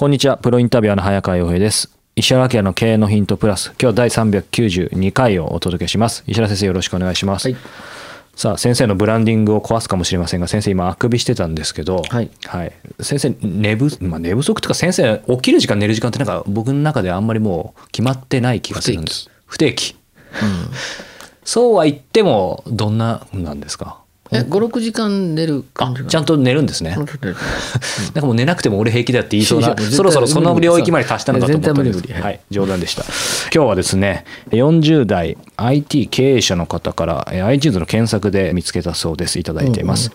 こんにちは。プロインタビュアーの早川洋平です。石原明の経営のヒントプラス。今日は第392回をお届けします。石原先生よろしくお願いします。はいさあ、先生のブランディングを壊すかもしれませんが、先生今あくびしてたんですけど、はい先生、寝不、まあ、寝不足というか先生、起きる時間寝る時間ってなんか僕の中であんまりもう決まってない気がするんです。不定期。そうは言っても、どんななんですか？え56時間寝るあ感じ、ちゃんと寝るんですね。なんかもう寝なくても俺平気だって言いそうなそろそろその領域まで達したのかと思ったんです。絶対無理無理。はい。冗談でした。今日はですね40代 IT 経営者の方からえー iTunes の検索で見つけたそうです。いただいています、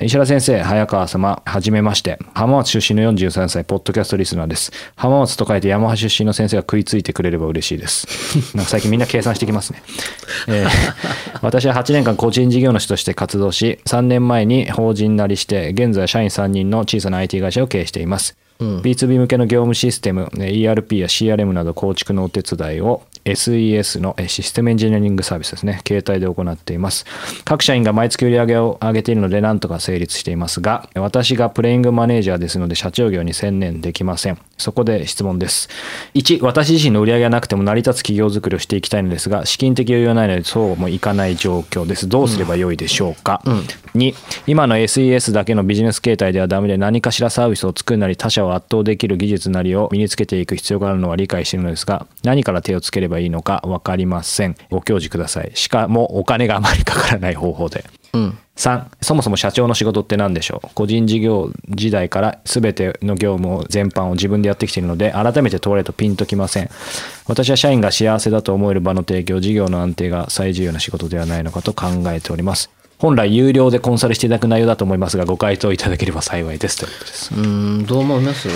石原先生、早川様、はじめまして。浜松出身の43歳、ポッドキャストリスナーです。浜松と書いて山橋出身の先生が食いついてくれれば嬉しいです。なんか最近みんな計算してきますね。えー 私は8年間個人事業主として活動し、3年前に法人なりして、現在社員3人の小さな IT 会社を経営しています。B2B 向けの業務システム、えー ERP や CRM など構築のお手伝いを SES のシステムエンジニアリングサービスですね、携帯で行っています。各社員が毎月売り上げを上げているので、なんとか成立していますが、私がプレイングマネージャーですので、社長業に専念できません。そこで質問です。1、私自身の売り上げがなくても成り立つ企業づくりをしていきたいのですが、資金的余裕がないので、そうもいかない状況です。どうすればよいでしょうか？2、今の SES だけのビジネス形態ではダメで、何かしらサービスを作るなり、他社を圧倒できる技術なりを身につけていく必要があるのは理解しているのですが、何から手をつければいいのか分かりません。ご教示ください。しかも、お金があまりかからない方法で。うん3そもそも社長の仕事って何でしょう？個人事業時代から全ての業務を全般を自分でやってきているので改めて問われるとピンときません私は社員が幸せだと思える場の提供事業の安定が最重要な仕事ではないのかと考えております本来有料でコンサルしていただく内容だと思いますがご回答いただければ幸いですということです。うんどう思います？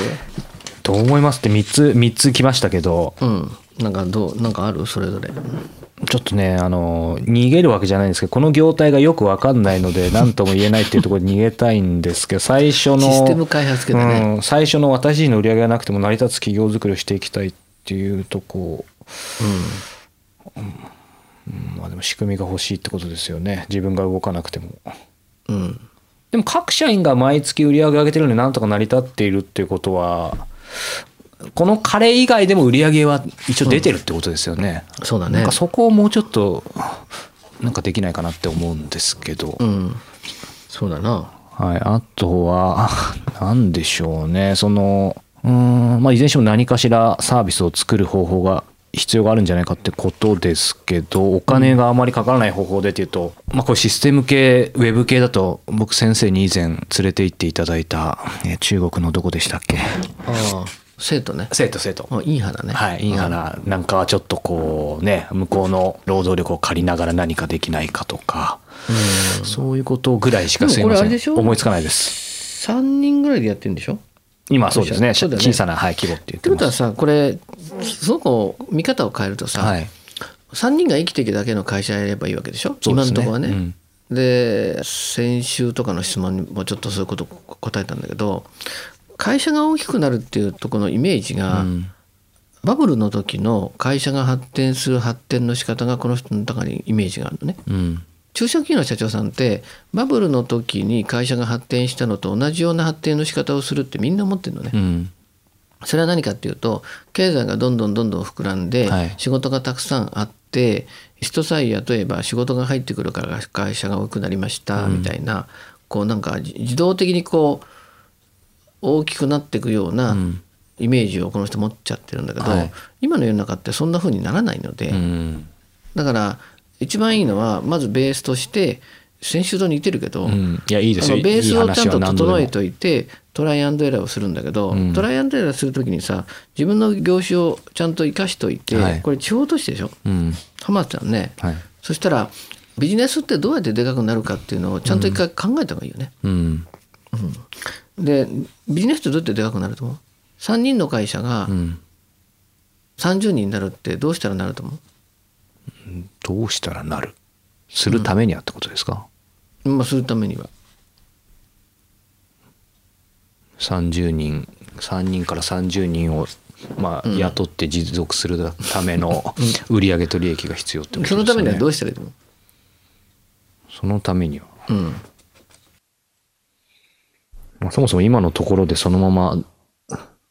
どう思いますって3つ3つ来ましたけど。うん。なんかどうなんかある？それぞれ。ちょっとね、あの、逃げるわけじゃないんですけど、この業態がよくわかんないので、何とも言えないっていうところに逃げたいんですけど、最初の、システム開発系だね。うん、最初の私自身の売り上げがなくても成り立つ企業づくりをしていきたいっていうとこ、うんまあでも仕組みが欲しいってことですよね。自分が動かなくても。うん。うんでも各社員が毎月売り上げ上げてるのでなんとか成り立っているっていうことは、このカレー以外でも売り上げは一応出てるってことですよね。そうだね。なんかそこをもうちょっとなんかできないかなって思うんですけど、うん。そうだな。はい、あとは何でしょうね。そのうーんまあいずれにしても何かしらサービスを作る方法が必要があるんじゃないかってことですけどお金があまりかからない方法でっていうと、まあこれシステム系ウェブ系だと僕先生に以前連れて行っていただいたえー中国のどこでしたっけ？ああ。生徒ね。生徒生徒。あいい花ね。はい、インハナなんかはちょっとこうね向こうの労働力を借りながら何かできないかとか、そういうことぐらいしかすいません。思いつかないです。3人ぐらいでやってるんでしょ？今はそうですね。ね。小さな、はい、規模って言っっててことはさこれその子見方を変えるとさ、はい。3人が生きていくだけの会社やればいいわけでしょ？ですね。今のところはね。うん。で先週とかの質問にもちょっとそういうこと答えたんだけど会社が大きくなるっていうところのイメージが、うん。バブルの時の会社が発展する発展の仕方がこの人の中にイメージがあるのね。うん中小企業の社長さんってバブルの時に会社が発展したのと同じような発展の仕方をするってみんな思ってるのね。うん。それは何かっていうと経済がどんどんどんどん膨らんで、はい仕事がたくさんあって人さえ雇えば仕事が入ってくるから会社が多くなりましたみたいな、こうなんか自自動的にこう大きくなっていくような、ん。イメージをこの人持っちゃってるんだけど、はい。今の世の中ってそんな風にならないので、うん。だから一番いいのはまずベースとして先週と似てるけど、うん。いやいいですよ。ベースをちゃんと整えといてトライアンドエラーをするんだけど、うん。トライアンドエラーするときにさ自分の業種をちゃんと生かしといて、はい。これ地方都市でしょ？うん。浜松さんね、はい。そしたらビジネスってどうやってでかくなるかっていうのをちゃんと一回考えた方がいいよね。うん。でビジネスってどうやってでかくなると思う ?3 人の会社がうん。30人になるってどうしたらなると思どうしたらなる？するためにはってことですか、う、まあ、するためには。30人3人から30人をまあ雇って持続するための売上と利益が必要ってことですよね。そのためにはどうしたらいいと思う？そのためには、うん。まあ、そもそも今のところでそのまま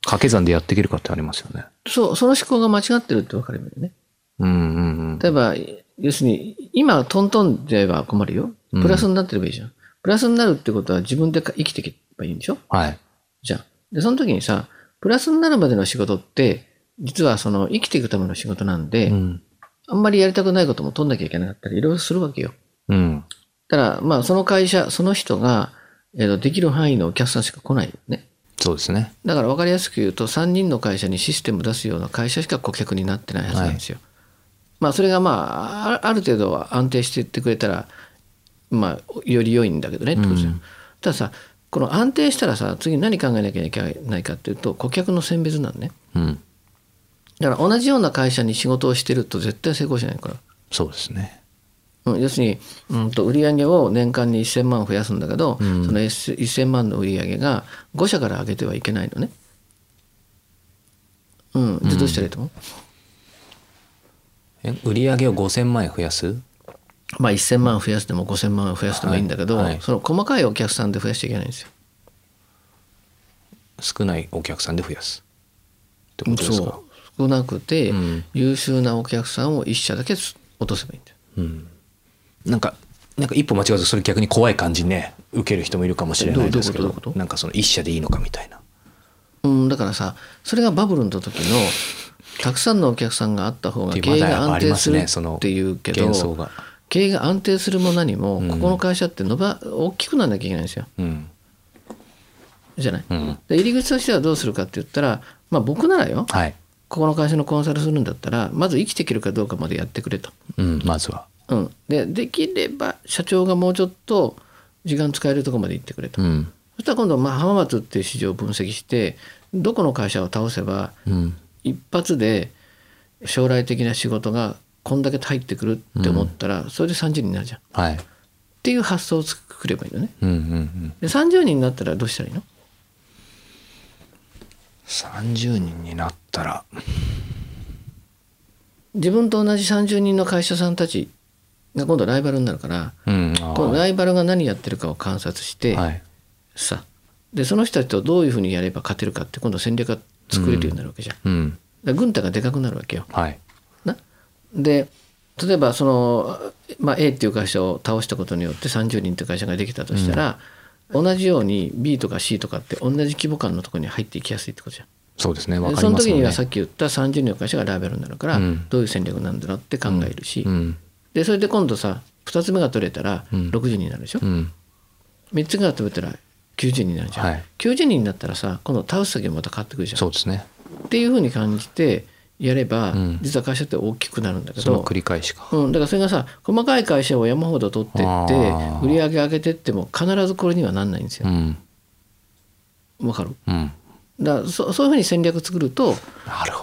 掛け算でやっていけるかってありますよね。そう、その思考が間違ってるって分かればいいよね。うんうんうん例えば、要するに、今トントンでは困るよ。プラスになってればいいじゃん。プラスになるってことは自分で生きていけばいいんでしょ？はいじゃあ。で、その時にさ、プラスになるまでの仕事って、実はその生きていくための仕事なんで、うんあんまりやりたくないことも取んなきゃいけなかったり、いろいろするわけよ。うんただ、まあ、その会社、その人が、えーとできる範囲のお客さんしか来ないよね。そうですねだから分かりやすく言うと、3人の会社にシステム出すような会社しか顧客になってないはずなんですよ。まあ、それがまあ、あある程度は安定していってくれたら、まあ、より良いんだけどねってことですよ。たださ、この安定したらさ、次何考えなきゃいけないかっていうと、顧客の選別なんね。うんだから同じような会社に仕事をしてると絶対成功しないから。そうですねうん、要するに、うん、と売上を年間に1000万増やすんだけど、その1000万の売上が5社から上げてはいけないのね。うん、でどうしたらいいと思う、え売り上げを5000万円増やす？まあ1000万増やすでも5000万増やすでもいいんだけど、はい。はいその細かいお客さんで増やしちゃいけないんですよ。少ないお客さんで増やすってことですか？そう。少なくて、うん。優秀なお客さんを1社だけ落とせばいいんだよ。うん。なんかなんか一歩間違うとそれ逆に怖い感じにね受ける人もいるかもしれないですけどなんかその一社でいいのかみたいな。うん、だからさそれがバブルの時のたくさんのお客さんがあった方が経営が安定するっていうけど、経営が安定するも何も、ここの会社って伸ば大きくならなきゃいけないんですよ。うん。じゃない、うん。で入り口としてはどうするかって言ったらまあ僕ならよはい。ここの会社のコンサルするんだったらまず生きていけるかどうかまでやってくれと、うんまずは。うん、でできれば社長がもうちょっと時間使えるところまで行ってくれと、うん。そしたら今度まあ浜松っていう市場を分析してどこの会社を倒せばうん一発で将来的な仕事がこんだけ入ってくるって思ったら、それで30人になるじゃん。っはい。ていう発想を作ればいいのね。うんうんうん。で30人になったらどうしたらいいの？30人になったら。自分と同じ30人の会社さんたちが今度ライバルになるからうんこのライバルが何やってるかを観察して、はい。さでその人たちとどういうふうにやれば勝てるかって今度戦略が作れるようになるわけじゃん。うん。軍隊がでかくなるわけよ。はい。な？で例えばその、まあ、A っていう会社を倒したことによって30人っていう会社ができたとしたら、同じように B とか C とかって同じ規模感のところに入っていきやすいってことじゃん。そうですね。わでその時かりますよね。にはさっき言った30人の会社がライバルになるから、うん。どういう戦略なんだろうって考えるし、うん。でそれで今度さ2つ目が取れたら60人になるでしょ、うん。3つが取れたら90人になるじゃん、はい。90人になったらさ今度倒す先もまた変わってくるじゃん。そうですね。っていうふうに感じてやれば、ん。実は会社って大きくなるんだけど。その繰り返しか。うん、だからそれがさ細かい会社を山ほど取ってって売り上げ上げてっても必ずこれにはなんないんですよ。うん。わかる？うん。だそそういうふうに戦略作ると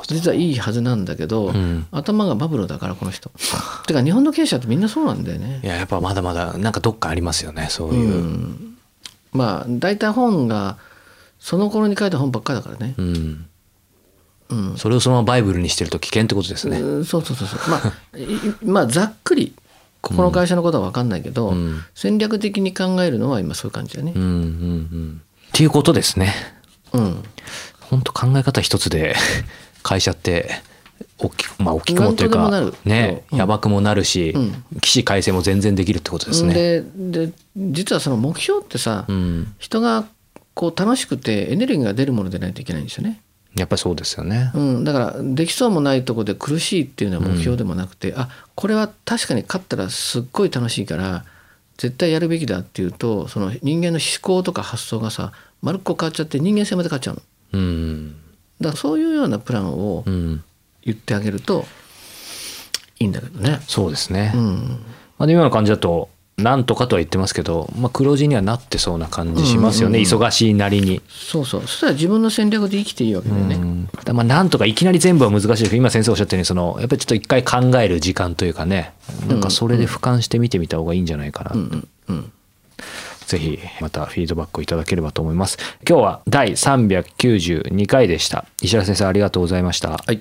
実はいいはずなんだけど、ん。頭がバブルだからこの人。てか日本の経営者ってみんなそうなんだよね。いややっぱまだまだなんかどっかありますよねそういうまあ大体本がその頃に書いた本ばっかりだからね、うん。うん。それをそのままバイブルにしてると危険ってことですね。うんそうそうそうそう。まあい まあざっくりここの会社のことは分かんないけど、ん。戦略的に考えるのは今そういう感じだね。うんうんうん。っていうことですね。うん。本当考え方一つで会社って大きくまあ大きくもというかねうんやばくもなるしうん起死回生も全然できるってことですねでで実はその目標ってさ、うん人がこう楽しくてエネルギーが出るものでないといけないんですよね。やっぱりそうですよね。うん、だからできそうもないとこで苦しいっていうのは目標でもなくて、あこれは確かに勝ったらすっごい楽しいから絶対やるべきだっていうとその人間の思考とか発想がさ丸っこ変わっちゃって人間性まで変わっちゃうの。うん。だからそういうようなプランをうん。言ってあげるといいんだけどね。そうですね。うん、まあ、で今の感じだと、なんとかとは言ってますけど、まあ、黒字にはなってそうな感じしますよね、うん。うんうん忙しいなりに。そうそう。そしたら自分の戦略で生きていいわけだよね。うん。まあなんとかいきなり全部は難しいですけど今先生おっしゃったようにそのやっぱりちょっと一回考える時間というかね。なんかそれで俯瞰して見てみた方がいいんじゃないかな、うんうんうん。ぜひまたフィードバックをいただければと思います。今日は第392回でした。石原先生ありがとうございました。はい